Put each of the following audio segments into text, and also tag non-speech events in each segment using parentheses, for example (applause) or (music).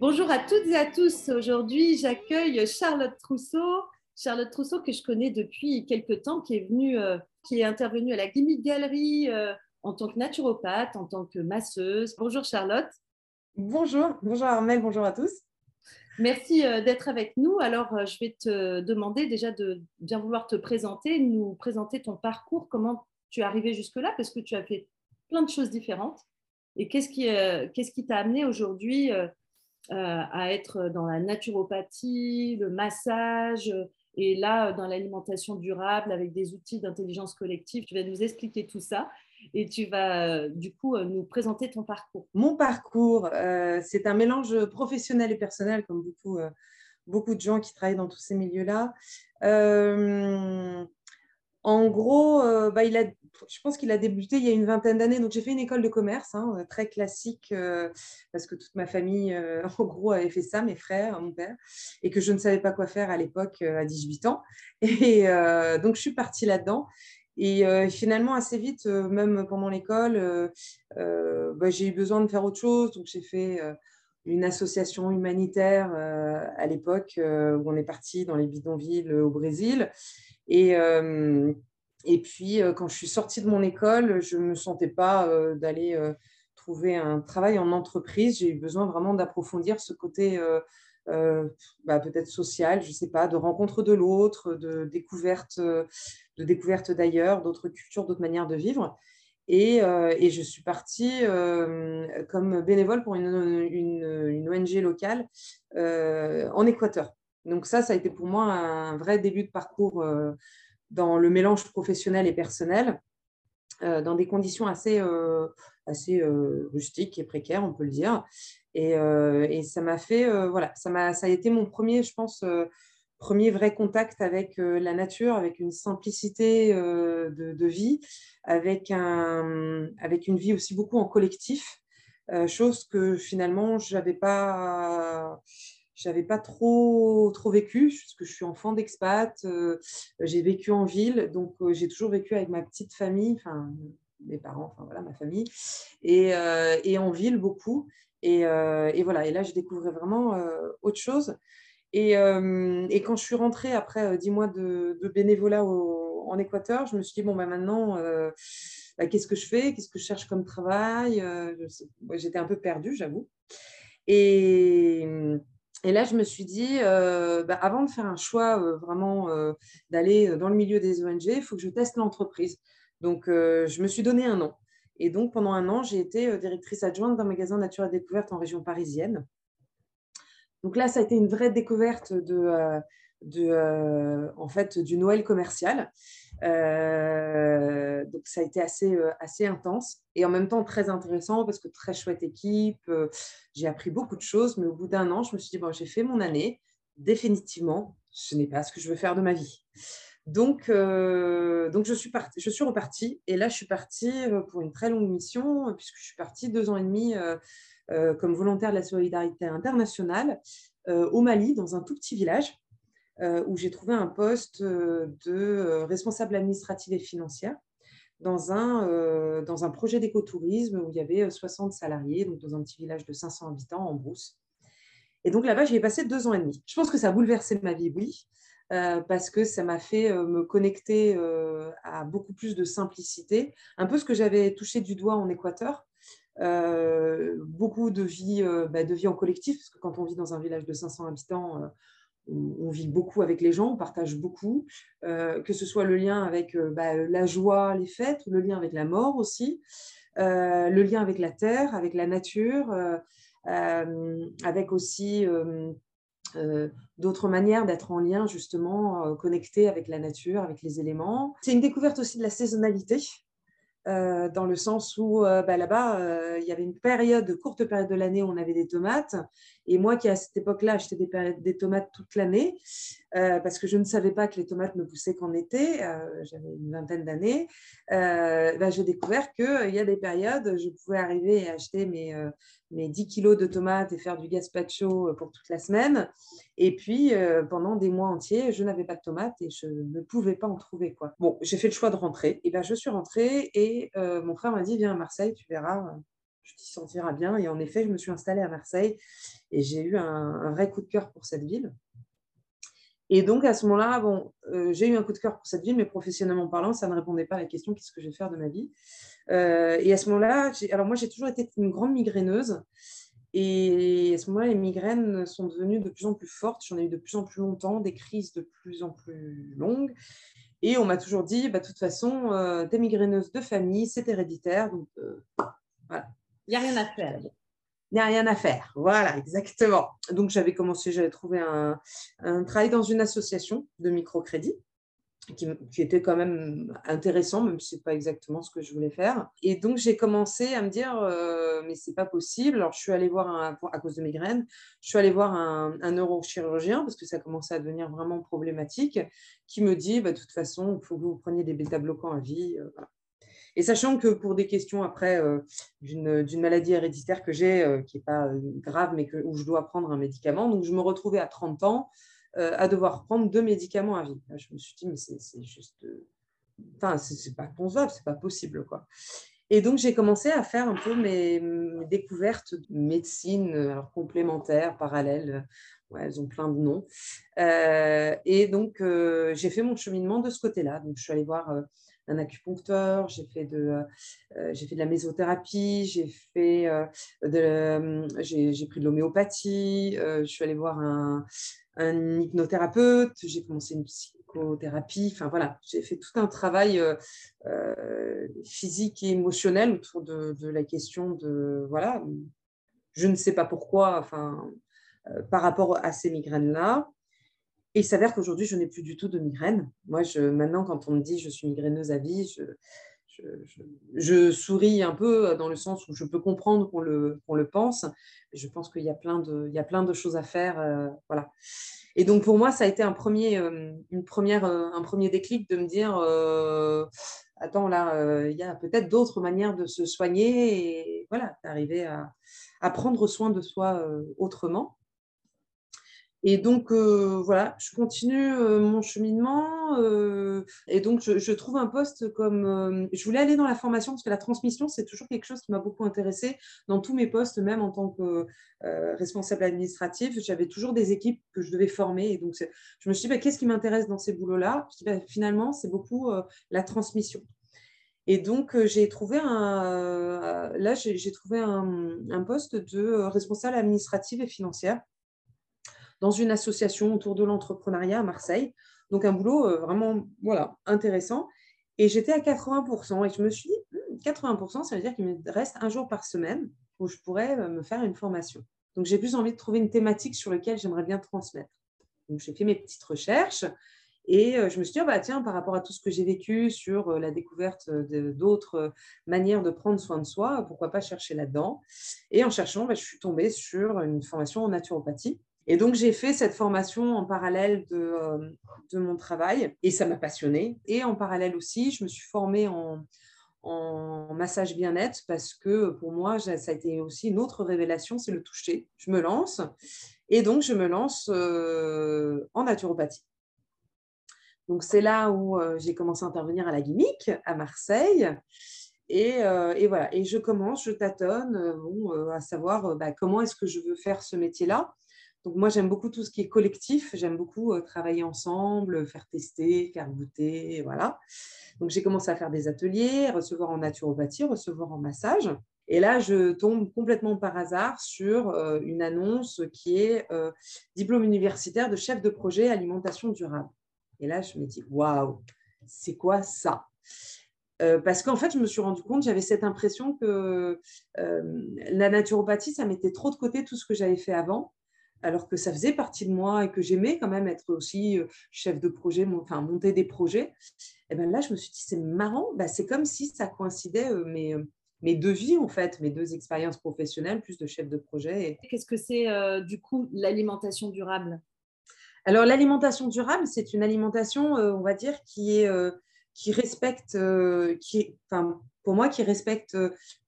Bonjour à toutes et à tous. Aujourd'hui, j'accueille Charlotte Trousseau. Charlotte Trousseau que je connais depuis quelques temps, qui est venue, euh, qui est intervenue à la Gimmick Gallery euh, en tant que naturopathe, en tant que masseuse. Bonjour Charlotte. Bonjour, bonjour Armel, bonjour à tous. Merci euh, d'être avec nous. Alors, je vais te demander déjà de bien vouloir te présenter, nous présenter ton parcours, comment tu es arrivé jusque-là, parce que tu as fait plein de choses différentes. Et qu'est-ce qui t'a amené aujourd'hui à être dans la naturopathie, le massage euh, et là dans l'alimentation durable avec des outils d'intelligence collective Tu vas nous expliquer tout ça et tu vas euh, du coup euh, nous présenter ton parcours. Mon parcours, euh, c'est un mélange professionnel et personnel, comme beaucoup, euh, beaucoup de gens qui travaillent dans tous ces milieux-là. Euh, en gros, euh, bah, il a, je pense qu'il a débuté il y a une vingtaine d'années. Donc, j'ai fait une école de commerce, hein, très classique, euh, parce que toute ma famille, euh, (laughs) en gros, avait fait ça, mes frères, mon père, et que je ne savais pas quoi faire à l'époque, euh, à 18 ans. (laughs) Et euh, donc, je suis partie là-dedans. Et euh, finalement, assez vite, euh, même pendant l'école, euh, euh, bah, j'ai eu besoin de faire autre chose. Donc, j'ai fait euh, une association humanitaire euh, à l'époque euh, où on est parti dans les bidonvilles euh, au Brésil. Et, euh, et puis, euh, quand je suis sortie de mon école, je ne me sentais pas euh, d'aller euh, trouver un travail en entreprise. J'ai eu besoin vraiment d'approfondir ce côté bah, peut-être social, je ne sais pas, de rencontre de l'autre, de découverte, de découverte d'ailleurs, d'autres cultures, d'autres manières de vivre. Et, je suis partie comme bénévole pour une, une, ONG locale en Équateur. Donc ça, ça a été pour moi un vrai début de parcours dans le mélange professionnel et personnel, euh, dans des conditions assez, euh, assez euh, rustiques et précaires, on peut le dire. Et, ça m'a fait, voilà, ça, m'a, ça a été mon premier, je pense, premier vrai contact avec la nature, avec une simplicité de, de vie, avec, un, avec une vie aussi beaucoup en collectif, chose que finalement, je n'avais pas trop, trop vécu, parce que je suis enfant d'expat, euh, j'ai vécu en ville, donc euh, j'ai toujours vécu avec ma petite famille, enfin mes parents, enfin voilà, ma famille, et, euh, et en ville beaucoup. Et, et voilà, et là, je découvrais vraiment autre chose. Et, et quand je suis rentrée après dix mois de, bénévolat en Équateur, je me suis dit, bon, bah, maintenant, bah, qu'est-ce que je fais Qu'est-ce que je cherche comme travail J'étais un peu perdue, j'avoue. Et, et là, je me suis dit, euh, bah, avant de faire un choix euh, vraiment euh, d'aller dans le milieu des ONG, il faut que je teste l'entreprise. Donc, je me suis donné un an. Et donc, pendant un an, j'ai été directrice adjointe d'un magasin Nature et Découverte en région parisienne. Donc là, ça a été une vraie découverte de, euh, euh, en fait, du Noël commercial. Euh, donc ça a été assez, intense et en même temps très intéressant parce que très chouette équipe. j'ai appris beaucoup de choses, mais au bout d'un an, je me suis dit, bon, j'ai fait mon année. Définitivement, ce n'est pas ce que je veux faire de ma vie. Donc, donc je, suis je suis repartie et là, je suis partie pour une très longue mission puisque je suis partie deux ans et demi comme volontaire de la solidarité internationale euh, au Mali, dans un tout petit village, euh, où j'ai trouvé un poste euh, de euh, responsable administrative et financière dans un, euh, dans un projet d'écotourisme où il y avait euh, 60 salariés, donc dans un petit village de 500 habitants en brousse. Et donc là-bas, j'y ai passé deux ans et demi. Je pense que ça a bouleversé ma vie, oui, euh, parce que ça m'a fait euh, me connecter euh, à beaucoup plus de simplicité, un peu ce que j'avais touché du doigt en Équateur, euh, beaucoup de vie, euh, bah, de vie en collectif, parce que quand on vit dans un village de 500 habitants, euh, on, vit beaucoup avec les gens, on partage beaucoup, euh, que ce soit le lien avec euh, bah, la joie, les fêtes, le lien avec la mort aussi, euh, le lien avec la terre, avec la nature, euh, euh, avec aussi euh, euh, d'autres manières d'être en lien justement euh, connecté avec la nature, avec les éléments. C'est une découverte aussi de la saisonnalité. Euh, dans le sens où euh, bah, là-bas, euh, il y avait une période, courte période de l'année où on avait des tomates. Et moi qui, à cette époque-là, achetais des, tomates toute l'année, parce que je ne savais pas que les tomates ne poussaient qu'en été, j'avais une vingtaine d'années, bah, j'ai découvert qu'il y a des périodes, je pouvais arriver et acheter mes, mes 10 kilos de tomates et faire du gazpacho pour toute la semaine. Et puis, pendant des mois entiers, je n'avais pas de tomates et je ne pouvais pas en trouver. Quoi. Bon, j'ai fait le choix de rentrer. Et ben, je suis rentrée et mon frère m'a dit, viens à Marseille, tu verras, tu t'y sentiras bien. Et en effet, je me suis installée à Marseille et j'ai eu un, vrai coup de cœur pour cette ville. Et donc, à ce moment-là, bon, j'ai eu un coup de cœur pour cette ville, mais professionnellement parlant, ça ne répondait pas à la question qu'est-ce que je vais faire de ma vie? Et à ce moment-là, alors moi, j'ai toujours été une grande migraineuse. Et à ce moment-là, les migraines sont devenues de plus en plus fortes. J'en ai eu de plus en plus longtemps, des crises de plus en plus longues. Et on m'a toujours dit, bah, de toute façon, euh, t'es migraineuse de famille, c'est héréditaire. Donc, euh, voilà. Il n'y a rien à faire. Il n'y a rien à faire. Voilà, exactement. Donc, j'avais commencé, j'avais trouvé un, travail dans une association de microcrédit qui, était quand même intéressant, même si ce n'est pas exactement ce que je voulais faire. Et donc, j'ai commencé à me dire, euh, mais c'est pas possible. Alors, je suis allée voir, un, à cause de mes graines, je suis allée voir un, neurochirurgien parce que ça commençait à devenir vraiment problématique, qui me dit, bah, de toute façon, il faut que vous preniez des bêta-bloquants à vie. Euh, Et sachant que pour des questions après euh, d'une maladie héréditaire que j'ai, qui n'est pas grave, mais que, où je dois prendre un médicament, donc je me retrouvais à 30 ans euh, à devoir prendre deux médicaments à vie. Je me suis dit, mais c'est juste. Euh, enfin, c'est pas concevable, c'est pas possible. quoi. Et donc, j'ai commencé à faire un peu mes, découvertes de médecine alors, complémentaire, parallèle. Ouais, elles ont plein de noms. Euh, et donc, j'ai fait mon cheminement de ce côté-là. Donc, je suis allée voir un acupuncteur, j'ai fait de, j'ai fait de la mésothérapie, j'ai fait de, j'ai pris de l'homéopathie, je suis allée voir un, hypnothérapeute, j'ai commencé une psychothérapie, enfin voilà, j'ai fait tout un travail euh, euh, physique et émotionnel autour de, la question de, voilà, je ne sais pas pourquoi, enfin, euh, par rapport à ces migraines-là. Et il s'avère qu'aujourd'hui, je n'ai plus du tout de migraine. Moi, maintenant, quand on me dit je suis migraineuse à vie, je, souris un peu dans le sens où je peux comprendre qu'on le, le pense. je pense qu'il y, a plein de, il y a plein de choses à faire. Euh, voilà. Et donc, pour moi, ça a été un premier, euh, une première, euh, un premier déclic de me dire attends, là, il y a peut-être d'autres manières de se soigner et voilà, d'arriver à, prendre soin de soi autrement. Et donc, euh, voilà, je continue euh, mon cheminement. Euh, et donc, je, trouve un poste comme... je voulais aller dans la formation parce que la transmission, c'est toujours quelque chose qui m'a beaucoup intéressée dans tous mes postes, même en tant que responsable administratif. J'avais toujours des équipes que je devais former. Et donc, je me suis dit, bah, qu'est-ce qui m'intéresse dans ces boulots-là? Bah, Finalement, c'est beaucoup la transmission. Et donc, j'ai trouvé un, là, j'ai trouvé un, un, poste de responsable administrative et financière dans une association autour de l'entrepreneuriat à Marseille. Donc un boulot euh, vraiment voilà, intéressant. Et j'étais à 80%. Et je me suis dit, 80%, hmm, ça veut dire qu'il me reste un jour par semaine où je pourrais euh, me faire une formation. Donc j'ai plus envie de trouver une thématique sur laquelle j'aimerais bien transmettre. Donc j'ai fait mes petites recherches et euh, je me suis dit, ah bah, tiens, par rapport à tout ce que j'ai vécu sur la découverte d'autres manières de prendre soin de soi, pourquoi pas chercher là-dedans Et en cherchant, bah, je suis tombée sur une formation en naturopathie et donc, j'ai fait cette formation en parallèle de, euh, de mon travail et ça m'a passionnée. Et en parallèle aussi, je me suis formée en, massage bien-être parce que pour moi, ça a été aussi une autre révélation, c'est le toucher. Je me lance et donc je me lance euh, en naturopathie. Donc c'est là où euh, j'ai commencé à intervenir à la Gimmick, à Marseille. Et, et, voilà, et je commence, je tâtonne bon, à savoir bah, comment est-ce que je veux faire ce métier-là. Donc moi, j'aime beaucoup tout ce qui est collectif. J'aime beaucoup euh, travailler ensemble, faire tester, faire goûter, voilà. Donc j'ai commencé à faire des ateliers, recevoir en naturopathie, recevoir en massage. Et là, je tombe complètement par hasard sur euh, une annonce qui est euh, diplôme universitaire de chef de projet alimentation durable. Et là, je me dis, waouh, c'est quoi ça? Parce qu'en fait, je me suis rendu compte, j'avais cette impression que la naturopathie, ça mettait trop de côté tout ce que j'avais fait avant alors que ça faisait partie de moi et que j'aimais quand même être aussi chef de projet, enfin monter des projets. Et ben là, je me suis dit, c'est marrant, bah, c'est comme si ça coïncidait mes, mes deux vies, en fait, mes deux expériences professionnelles, plus de chef de projet. Qu'est-ce que c'est du coup l'alimentation durable? Alors, l'alimentation durable, c'est une alimentation, on va dire, qui, est, qui respecte, qui, enfin, pour moi, qui respecte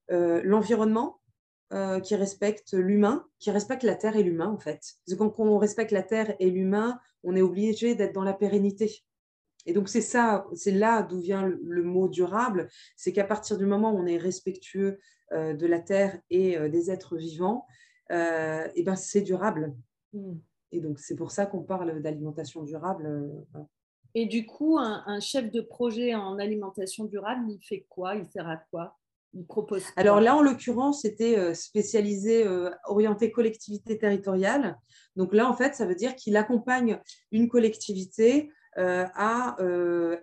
l'environnement, euh, qui respecte l'humain, qui respecte la terre et l'humain en fait. quand on respecte la terre et l'humain, on est obligé d'être dans la pérennité. Et donc c'est ça, c'est là d'où vient le, mot durable, c'est qu'à partir du moment où on est respectueux euh, de la terre et euh, des êtres vivants, et ben c'est durable. Hmm. Et donc c'est pour ça qu'on parle d'alimentation durable. Et du coup, un, chef de projet en alimentation durable, il fait quoi? Il sert à quoi? Alors là, en l'occurrence, c'était euh, spécialisé, euh, orienté collectivité territoriale. Donc là, en fait, ça veut dire qu'il accompagne une collectivité euh, à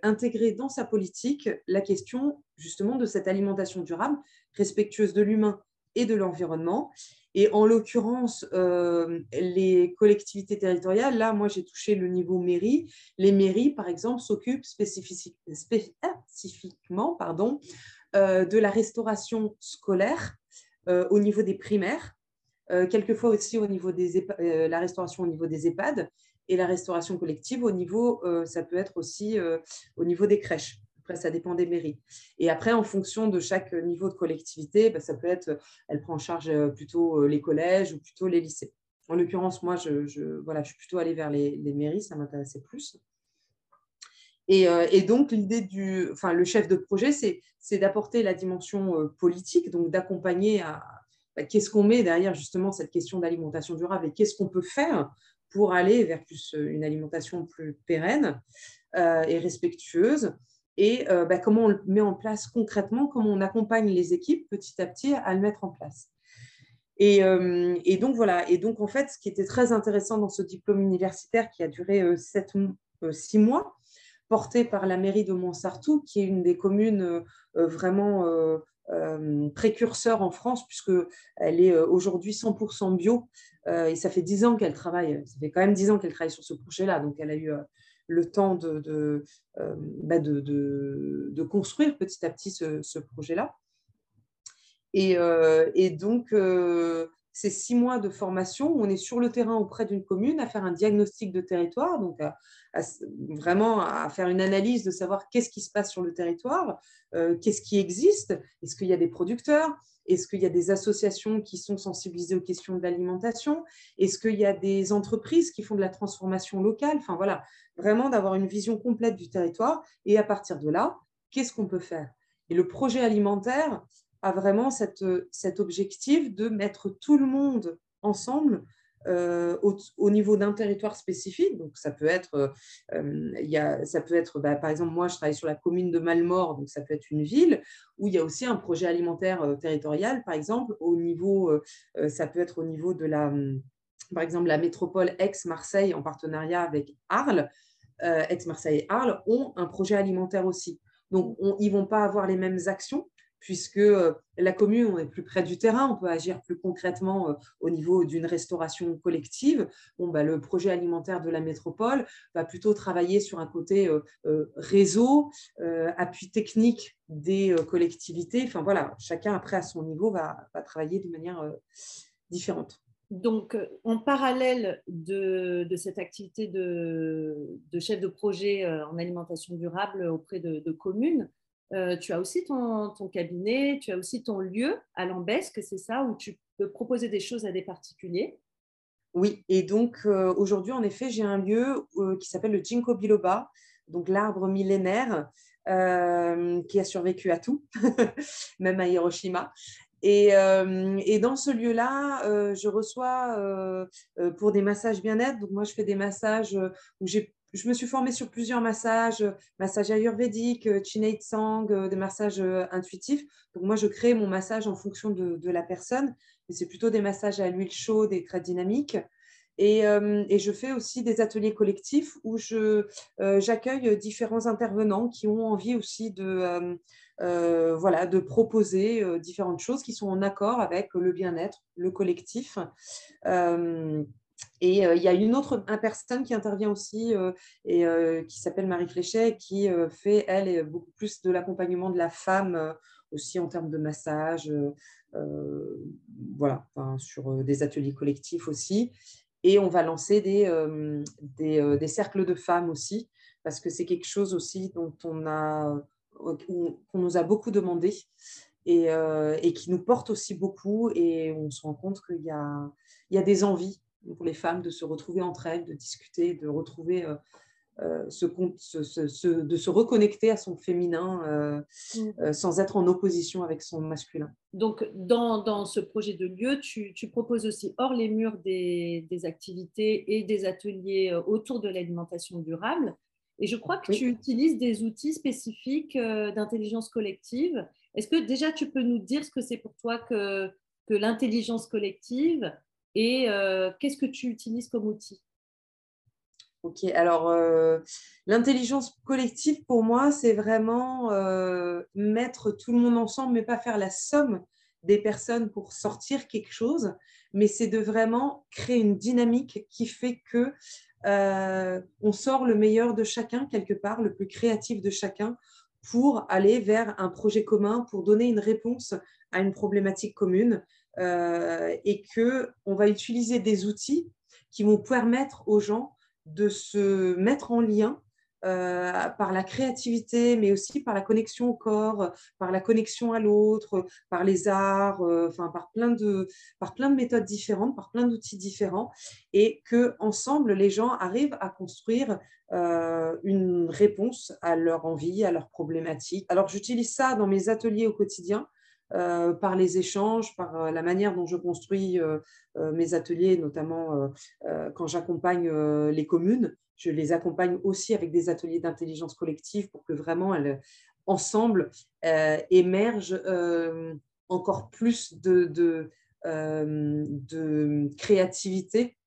intégrer dans sa politique la question justement de cette alimentation durable, respectueuse de l'humain et de l'environnement. Et en l'occurrence, les collectivités territoriales, là, moi, j'ai touché le niveau mairie. Les mairies, par exemple, s'occupent spécifiquement pardon, de la restauration scolaire euh, au niveau des primaires, euh, quelquefois aussi au niveau des la restauration au niveau des EHPAD et la restauration collective au niveau, ça peut être aussi au niveau des crèches. Après, ça dépend des mairies. Et après, en fonction de chaque niveau de collectivité, bah, ça peut être, elle prend en charge plutôt les collèges ou plutôt les lycées. En l'occurrence, moi, je, voilà, je suis plutôt allée vers les, les mairies, ça m'intéressait plus. Euh, et, donc, l'idée du, enfin, le chef de projet, c'est d'apporter la dimension euh, politique, donc d'accompagner à bah, qu'est-ce qu'on met derrière justement cette question d'alimentation durable et qu'est-ce qu'on peut faire pour aller vers plus euh, une alimentation plus pérenne et respectueuse et bah, comment on le met en place concrètement, comment on accompagne les équipes petit à petit à le mettre en place. Et, et, donc voilà, et donc en fait, ce qui était très intéressant dans ce diplôme universitaire qui a duré sept, six mois, portée par la mairie de Montsartou, qui est une des communes euh, euh, vraiment euh, précurseurs en France, puisqu'elle est aujourd'hui 100% bio. et ça fait 10 ans qu'elle travaille, ça fait quand même 10 ans qu'elle travaille sur ce projet-là. Donc, elle a eu le temps bah, de, construire petit à petit ce, projet-là. Et, et, donc, ces six mois de formation où on est sur le terrain auprès d'une commune à faire un diagnostic de territoire, donc vraiment à faire une analyse de savoir qu'est-ce qui se passe sur le territoire, euh, qu'est-ce qui existe, est-ce qu'il y a des producteurs, est-ce qu'il y a des associations qui sont sensibilisées aux questions de l'alimentation, est-ce qu'il y a des entreprises qui font de la transformation locale, enfin voilà, vraiment d'avoir une vision complète du territoire et à partir de là, qu'est-ce qu'on peut faire? Et le projet alimentaire a vraiment cette, cet objectif de mettre tout le monde ensemble euh, au, niveau d'un territoire spécifique. Donc, ça peut être, euh, il y a, ça peut être bah, par exemple, moi, je travaille sur la commune de Malmort, donc ça peut être une ville, où il y a aussi un projet alimentaire euh, territorial, par exemple, au niveau, ça peut être au niveau de la, par exemple, la métropole Aix-Marseille en partenariat avec Arles. Aix-Marseille et Arles ont un projet alimentaire aussi. Donc, ils ne vont pas avoir les mêmes actions, puisque euh, la commune, on est plus près du terrain, on peut agir plus concrètement euh, au niveau d'une restauration collective. Bon, bah, le projet alimentaire de la métropole va plutôt travailler sur un côté euh, réseau, appui technique des collectivités. Enfin voilà, chacun après à son niveau va, travailler de manière différente. Donc, en parallèle de, cette activité de, chef de projet en alimentation durable auprès de communes, euh, tu as aussi ton, cabinet, tu as aussi ton lieu à Lambesque, c'est ça, où tu peux proposer des choses à des particuliers? Oui, et donc euh, aujourd'hui, en effet, j'ai un lieu euh, qui s'appelle le Ginkgo biloba, donc l'arbre millénaire qui a survécu à tout, (laughs) même à Hiroshima. Et, et dans ce lieu-là, je reçois pour des massages bien-être. Donc moi, je fais des massages où j'ai je me suis formée sur plusieurs massages, massages ayurvédiques, Chinate Sang, euh, des massages euh, intuitifs. Donc moi, je crée mon massage en fonction de, la personne, mais c'est plutôt des massages à l'huile chaude et très dynamiques. Et, euh, je fais aussi des ateliers collectifs où j'accueille différents intervenants qui ont envie aussi de, voilà, de proposer différentes choses qui sont en accord avec le bien-être, le collectif. Et il y a une autre personne qui intervient aussi et qui s'appelle Marie Fléchet, qui fait, elle, beaucoup plus de l'accompagnement de la femme aussi en termes de massage, voilà, sur des ateliers collectifs aussi. Et on va lancer des, des, des, cercles de femmes aussi, parce que c'est quelque chose aussi dont on a, qu'on nous a beaucoup demandé et, et, qui nous porte aussi beaucoup. Et on se rend compte qu'il y a, il y a des envies pour les femmes de se retrouver entre elles, de discuter, de retrouver euh, ce, de se reconnecter à son féminin euh, mm. euh, sans être en opposition avec son masculin. Donc, dans, dans ce projet de lieu, tu, tu, proposes aussi hors les murs des, des, activités et des ateliers autour de l'alimentation durable. Et je crois que tu utilises des outils spécifiques d'intelligence collective. Est-ce que déjà tu peux nous dire ce que c'est pour toi que, que l'intelligence collective et qu'est-ce que tu utilises comme outil? Ok, alors euh, l'intelligence collective pour moi, c'est vraiment euh, mettre tout le monde ensemble, mais pas faire la somme des personnes pour sortir quelque chose, mais c'est de vraiment créer une dynamique qui fait que euh, on sort le meilleur de chacun quelque part, le plus créatif de chacun, pour aller vers un projet commun, pour donner une réponse à une problématique commune, et que on va utiliser des outils qui vont permettre aux gens de se mettre en lien euh, par la créativité, mais aussi par la connexion au corps, par la connexion à l'autre, par les arts, euh, enfin par plein de par plein de méthodes différentes, par plein d'outils différents, et que ensemble les gens arrivent à construire euh, une réponse à leur envie, à leurs problématiques. Alors j'utilise ça dans mes ateliers au quotidien. Euh, par les échanges, par euh, la manière dont je construis euh, mes ateliers, notamment quand j'accompagne les communes. Je les accompagne aussi avec des ateliers d'intelligence collective pour que vraiment elles, ensemble, émergent encore plus de, créativité,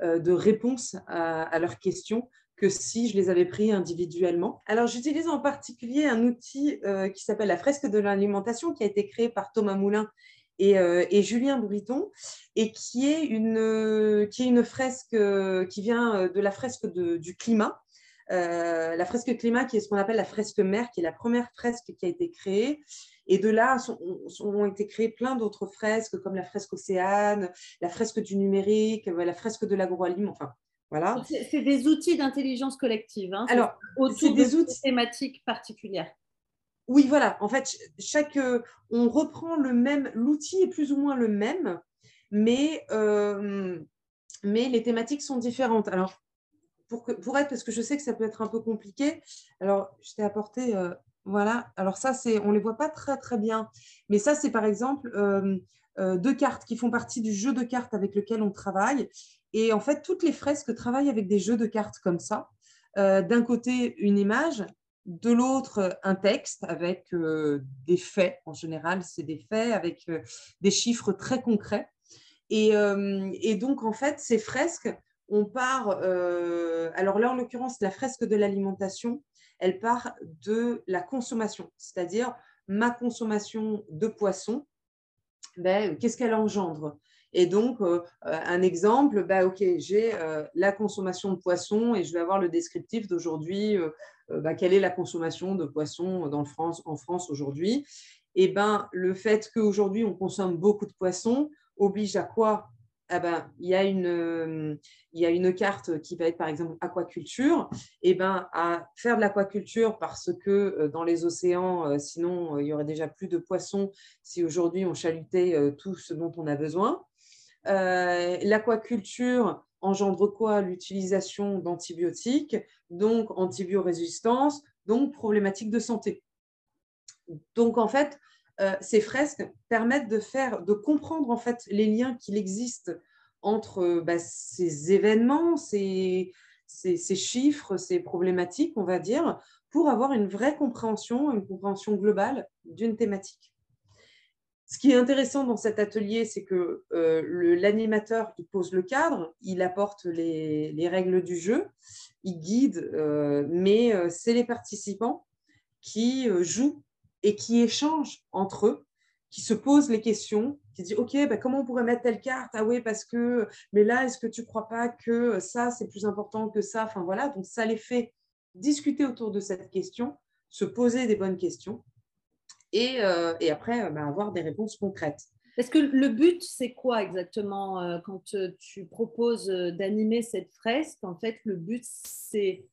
de réponse à leurs questions que si je les avais pris individuellement. Alors, j'utilise en particulier un outil euh, qui s'appelle la fresque de l'alimentation, qui a été créé par Thomas Moulin et, euh, Julien Bouriton, et qui est une, qui est une fresque euh, qui vient de la fresque du climat. la fresque climat, qui est ce qu'on appelle la fresque mer, qui est la première fresque qui a été créée. Et de là ont été créées plein d'autres fresques, comme la fresque océane, la fresque du numérique, la fresque de l'agroalimentaire, enfin c'est des outils d'intelligence collective. Hein, Alors, c'est des outils thématiques particulières. Oui, voilà. En fait, chaque, euh, on reprend le même, l'outil est plus ou moins le même, mais, euh, mais les thématiques sont différentes. Alors, pour, que, pour être, parce que je sais que ça peut être un peu compliqué, alors je t'ai apporté, euh, voilà. Alors ça, c'est, on les voit pas très très bien, mais ça, c'est par exemple deux cartes qui font partie du jeu de cartes avec lequel on travaille. Et en fait, toutes les fresques travaillent avec des jeux de cartes comme ça. Euh, d'un côté, une image, de l'autre, un texte avec euh, des faits. En général, c'est des faits avec euh, des chiffres très concrets. Et, et, donc, en fait, ces fresques, on part. alors là, en l'occurrence, la fresque de l'alimentation, elle part de la consommation, c'est-à-dire ma consommation de poisson. Ben, Qu'est-ce qu'elle engendre? Et donc, euh, euh, un exemple, bah, OK, j'ai euh, la consommation de poisson et je vais avoir le descriptif d'aujourd'hui, bah, quelle est la consommation de poisson dans France, en France aujourd'hui? Et ben, le fait qu'aujourd'hui, on consomme beaucoup de poissons oblige à quoi? Ah ben, il, y il y a une carte qui va être par exemple aquaculture, et ben, à faire de l'aquaculture parce que dans les océans, sinon il y aurait déjà plus de poissons si aujourd'hui on chalutait tout ce dont on a besoin. Euh, l'aquaculture engendre quoi? L'utilisation d'antibiotiques, donc antibiorésistance, donc problématiques de santé. Donc en fait, euh, ces fresques permettent de faire, de comprendre en fait les liens qu'il existe entre bah, ces événements, ces, chiffres, ces problématiques, on va dire, pour avoir une vraie compréhension, une compréhension globale d'une thématique. Ce qui est intéressant dans cet atelier, c'est que euh, l'animateur, il pose le cadre, il apporte les, règles du jeu, il guide, euh, mais euh, c'est les participants qui jouent et qui échangent entre eux, qui se posent les questions qui dit Ok, bah, comment on pourrait mettre telle carte? Ah oui, parce que, mais là, est-ce que tu ne crois pas que ça, c'est plus important que ça? Enfin voilà, donc ça les fait discuter autour de cette question, se poser des bonnes questions et, euh, et après bah, avoir des réponses concrètes. Est-ce que le but, c'est quoi exactement euh, quand tu proposes d'animer cette fresque? En fait, le but, c'est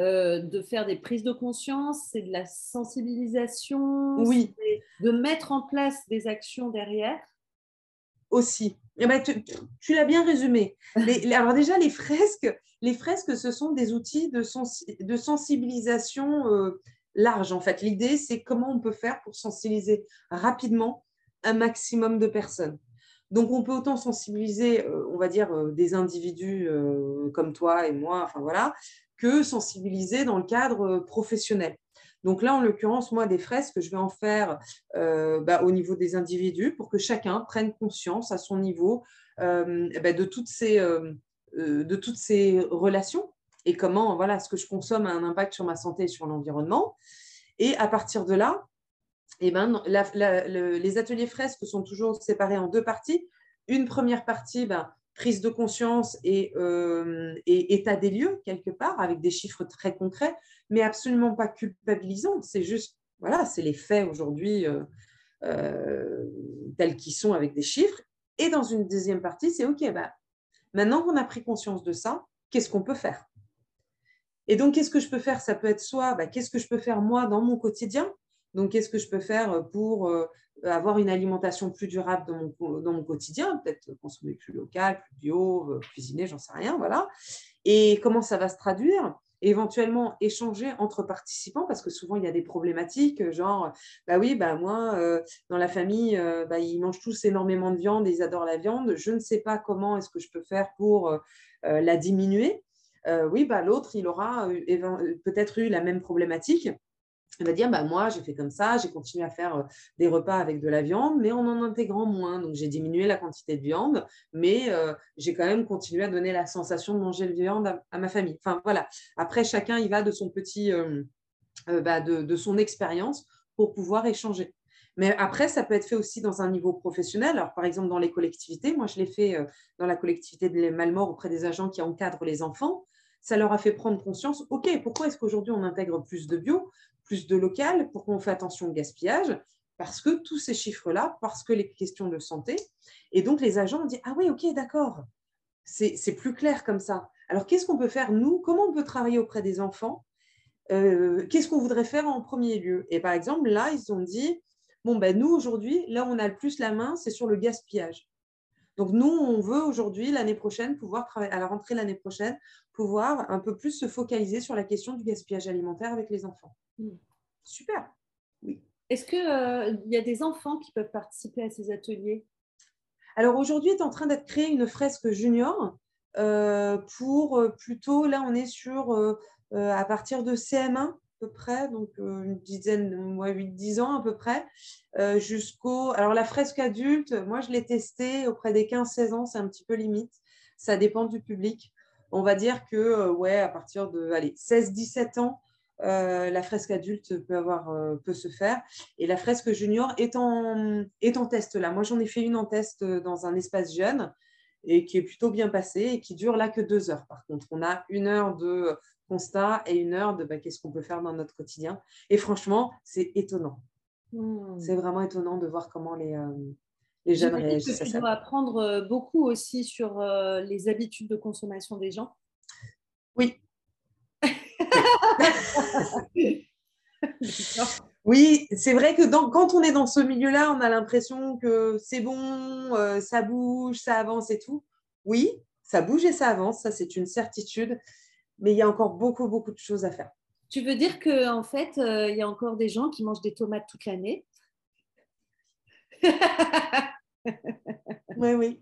euh, de faire des prises de conscience, c'est de la sensibilisation, oui. de mettre en place des actions derrière. Aussi. Eh ben, tu, l'as bien résumé. (laughs) alors déjà, les fresques, les fresques, ce sont des outils de, de sensibilisation euh, large. En fait, l'idée, c'est comment on peut faire pour sensibiliser rapidement un maximum de personnes. Donc, on peut autant sensibiliser, euh, on va dire, des individus comme toi et moi, enfin voilà, que sensibiliser dans le cadre euh, professionnel. Donc là, en l'occurrence, moi, des fresques, je vais en faire euh, bah, au niveau des individus pour que chacun prenne conscience à son niveau euh, bah, de, toutes ces, de toutes ces relations et comment voilà, ce que je consomme a un impact sur ma santé et sur l'environnement. Et à partir de là, eh ben, les ateliers fresques sont toujours séparés en deux parties. Une première partie, ben, prise de conscience euh, et, état des lieux, quelque part, avec des chiffres très concrets, mais absolument pas culpabilisants. C'est juste, voilà, c'est les faits aujourd'hui euh, euh, tels qu'ils sont avec des chiffres. Et dans une deuxième partie, c'est OK, bah, maintenant qu'on a pris conscience de ça, qu'est-ce qu'on peut faire? Et donc, qu'est-ce que je peux faire? Ça peut être soit, bah, qu'est-ce que je peux faire moi dans mon quotidien? Donc, qu'est-ce que je peux faire pour avoir une alimentation plus durable dans mon, quotidien, peut-être consommer plus local, plus bio, euh, cuisiner, j'en sais rien, voilà. Et comment ça va se traduire? Éventuellement échanger entre participants parce que souvent il y a des problématiques genre bah oui bah moi euh, dans la famille euh, bah, ils mangent tous énormément de viande et ils adorent la viande. Je ne sais pas comment est-ce que je peux faire pour la diminuer. Oui bah l'autre il aura peut-être eu la même problématique elle va dire bah, Moi, j'ai fait comme ça, j'ai continué à faire euh, des repas avec de la viande, mais en en intégrant moins. Donc, j'ai diminué la quantité de viande, mais euh, j'ai quand même continué à donner la sensation de manger de viande à, ma famille. Enfin, voilà. Après, chacun y va de son petit, euh, bah, de, son expérience pour pouvoir échanger. Mais après, ça peut être fait aussi dans un niveau professionnel. Alors, par exemple, dans les collectivités, moi, je l'ai fait dans la collectivité de Malmort auprès des agents qui encadrent les enfants ça leur a fait prendre conscience, OK, pourquoi est-ce qu'aujourd'hui on intègre plus de bio? Plus de local, pourquoi on fait attention au gaspillage Parce que tous ces chiffres-là, parce que les questions de santé. Et donc, les agents ont dit Ah oui, ok, d'accord, c'est plus clair comme ça. Alors, qu'est-ce qu'on peut faire, nous? Comment on peut travailler auprès des enfants? Euh, Qu'est-ce qu'on voudrait faire en premier lieu? Et par exemple, là, ils ont dit Bon, ben, nous, aujourd'hui, là on a le plus la main, c'est sur le gaspillage. Donc, nous, on veut aujourd'hui, l'année prochaine, pouvoir travailler, à la rentrée l'année prochaine, pouvoir un peu plus se focaliser sur la question du gaspillage alimentaire avec les enfants. Hmm. Super. Oui. Est-ce qu'il euh, y a des enfants qui peuvent participer à ces ateliers? Alors aujourd'hui est en train d'être créée une fresque junior euh, pour euh, plutôt, là on est sur à partir de CM1 à peu près, donc une dizaine, ouais, 8-10 ans à peu près, jusqu'au... Alors la fresque adulte, moi je l'ai testée auprès des 15-16 ans, c'est un petit peu limite, ça dépend du public. On va dire que, ouais, à partir de 16-17 ans, euh, la fresque adulte peut, avoir, euh, peut se faire. Et la fresque junior est en, est en test là. Moi, j'en ai fait une en test euh, dans un espace jeune et qui est plutôt bien passée et qui dure là que deux heures. Par contre, on a une heure de constat et une heure de bah, qu'est-ce qu'on peut faire dans notre quotidien. Et franchement, c'est étonnant. Hmm. C'est vraiment étonnant de voir comment les, les jeunes réagissent. Tu dois apprendre beaucoup aussi sur les habitudes de consommation des gens. Oui, (laughs) oui, c'est vrai que quand on est dans ce milieu-là, on a l'impression que c'est bon, euh, ça bouge, ça avance et tout. Oui, ça bouge et ça avance, ça c'est une certitude, mais il y a encore beaucoup, beaucoup de choses à faire. Tu veux dire qu'en en fait, euh, il y a encore des gens qui mangent des tomates toute l'année? Oui, oui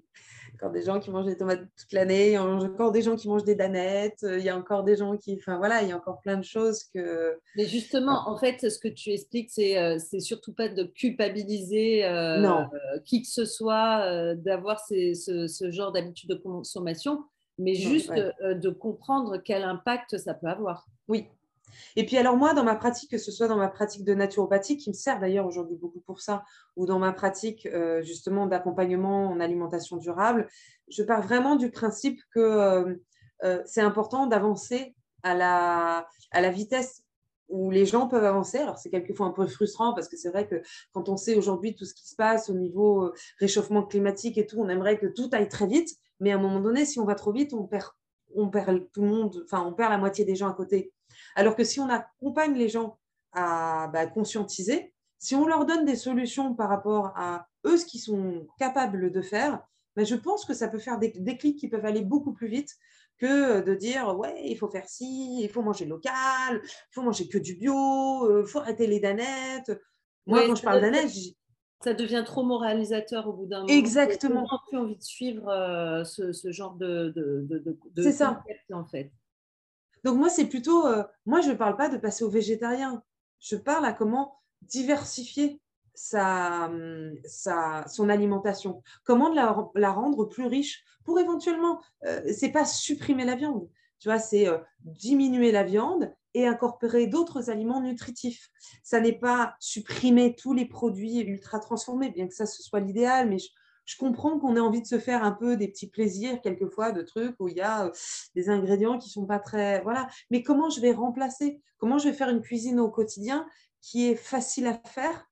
encore des gens qui mangent des tomates toute l'année, il y a encore des gens qui mangent des danettes, il y a encore des gens qui. Enfin voilà, il y a encore plein de choses que. Mais justement, en fait, ce que tu expliques, c'est euh, c'est surtout pas de culpabiliser euh, euh, qui que ce soit d'avoir ce, ce, genre d'habitude de consommation, mais juste de comprendre quel impact ça peut avoir. Oui, Et puis alors moi, dans ma pratique, que ce soit dans ma pratique de naturopathie, qui me sert d'ailleurs aujourd'hui beaucoup pour ça, ou dans ma pratique euh, justement d'accompagnement en alimentation durable, je pars vraiment du principe que euh, euh, c'est important d'avancer à la, à la vitesse où les gens peuvent avancer. Alors, c'est quelquefois un peu frustrant parce que c'est vrai que quand on sait aujourd'hui tout ce qui se passe au niveau réchauffement climatique et tout, on aimerait que tout aille très vite. Mais à un moment donné, si on va trop vite, on perd, on perd tout le monde, enfin, on perd la moitié des gens à côté. Alors que si on accompagne les gens à bah, conscientiser, si on leur donne des solutions par rapport à eux, ce qu'ils sont capables de faire, bah, je pense que ça peut faire des, clics qui peuvent aller beaucoup plus vite que de dire ouais, il faut faire ci, il faut manger local, il faut manger que du bio, il euh, faut arrêter les danettes. Moi, quand je parle danettes, ça devient trop moralisateur au bout d'un moment. Exactement. On n'a plus envie de suivre euh, ce, genre de, de, de, C'est ça. en fait. Donc moi, c'est plutôt, euh, moi, je ne parle pas de passer au végétarien. Je parle à comment diversifier sa, sa, son alimentation, comment la, rendre plus riche pour éventuellement, euh, c'est pas supprimer la viande, tu vois, c'est euh, diminuer la viande et incorporer d'autres aliments nutritifs. Ça n'est pas supprimer tous les produits ultra transformés, bien que ça ce soit l'idéal, mais je comprends qu'on ait envie de se faire un peu des petits plaisirs, quelquefois, de trucs où il y a euh, des ingrédients qui sont pas très. Voilà. Mais comment je vais remplacer? Comment je vais faire une cuisine au quotidien qui est facile à faire,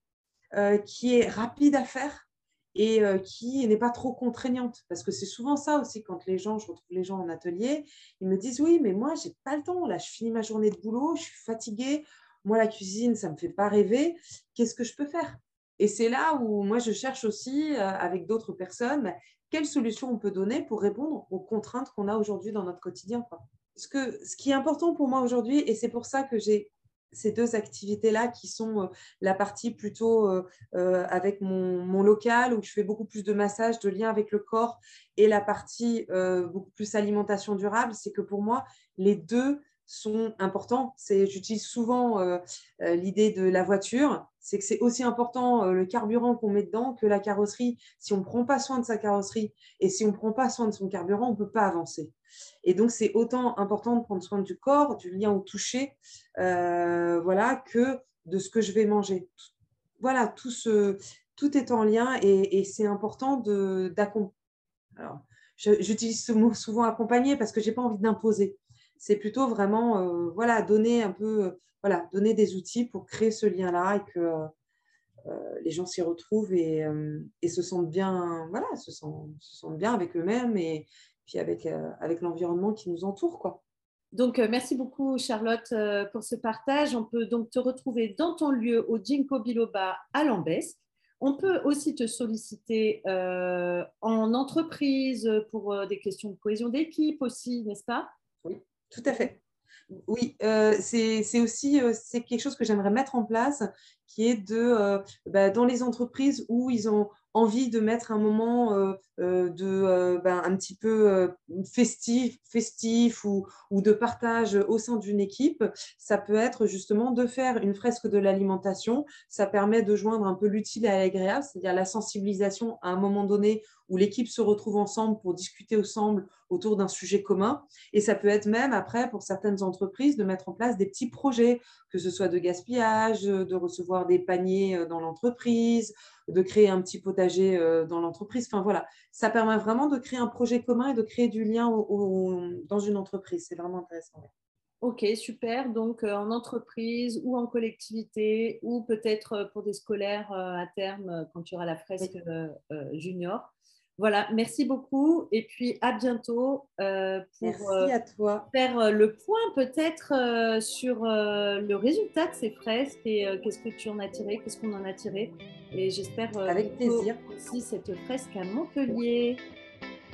euh, qui est rapide à faire et euh, qui n'est pas trop contraignante? Parce que c'est souvent ça aussi, quand les gens, je retrouve les gens en atelier, ils me disent Oui, mais moi, j'ai pas le temps. Là, je finis ma journée de boulot, je suis fatiguée. Moi, la cuisine, ça me fait pas rêver. Qu'est-ce que je peux faire? Et c'est là où moi, je cherche aussi, euh, avec d'autres personnes, bah, quelles solutions on peut donner pour répondre aux contraintes qu'on a aujourd'hui dans notre quotidien. Ce, que, ce qui est important pour moi aujourd'hui, et c'est pour ça que j'ai ces deux activités-là qui sont euh, la partie plutôt euh, avec mon, mon, local où je fais beaucoup plus de massage, de lien avec le corps et la partie beaucoup plus alimentation durable, c'est que pour moi, les deux sont importants. J'utilise souvent euh, euh, l'idée de la voiture, c'est que c'est aussi important euh, le carburant qu'on met dedans que la carrosserie. Si on ne prend pas soin de sa carrosserie et si on ne prend pas soin de son carburant, on ne peut pas avancer. Et donc, c'est autant important de prendre soin du corps, du lien au toucher, voilà, que de ce que je vais manger. Voilà, tout, ce, tout est en lien et, c'est important d'accompagner. Alors, j'utilise ce mot souvent accompagner parce que je n'ai pas envie d'imposer c'est plutôt vraiment euh, voilà, donner un peu, euh, voilà, donner des outils pour créer ce lien-là et que euh, les gens s'y retrouvent et, se sentent bien, voilà, se sentent, bien avec eux-mêmes et puis avec, avec l'environnement qui nous entoure, quoi. Donc, merci beaucoup, Charlotte, pour ce partage. On peut donc te retrouver dans ton lieu au Ginkgo Biloba à Lambesc. On peut aussi te solliciter en entreprise pour des questions de cohésion d'équipe aussi, n'est-ce pas? Oui. Tout à fait. Oui, euh, c'est aussi euh, quelque chose que j'aimerais mettre en place, qui est de euh, bah, dans les entreprises où ils ont envie de mettre un moment de ben, un petit peu festif, festif ou, ou, de partage au sein d'une équipe, ça peut être justement de faire une fresque de l'alimentation. Ça permet de joindre un peu l'utile à l'agréable, c'est-à-dire la sensibilisation à un moment donné où l'équipe se retrouve ensemble pour discuter ensemble autour d'un sujet commun. Et ça peut être même après, pour certaines entreprises, de mettre en place des petits projets, que ce soit de gaspillage, de recevoir des paniers euh, dans l'entreprise, de créer un petit potager euh, dans l'entreprise. Enfin voilà, ça permet vraiment de créer un projet commun et de créer du lien dans une entreprise. C'est vraiment intéressant. Ok, super. Donc euh, en entreprise ou en collectivité ou peut-être pour des scolaires à terme quand tu auras la fresque junior. Voilà, merci beaucoup et puis à bientôt euh, pour euh, à toi. faire euh, le point peut-être sur le résultat de ces fresques et qu'est-ce que tu en as tiré, qu'est-ce qu'on en a tiré. Et j'espère avec plaisir aussi cette fresque à Montpellier.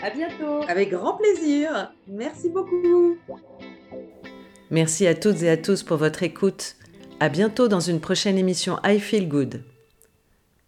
À bientôt. Avec grand plaisir. Merci beaucoup. Merci à toutes et à tous pour votre écoute. À bientôt dans une prochaine émission I Feel Good.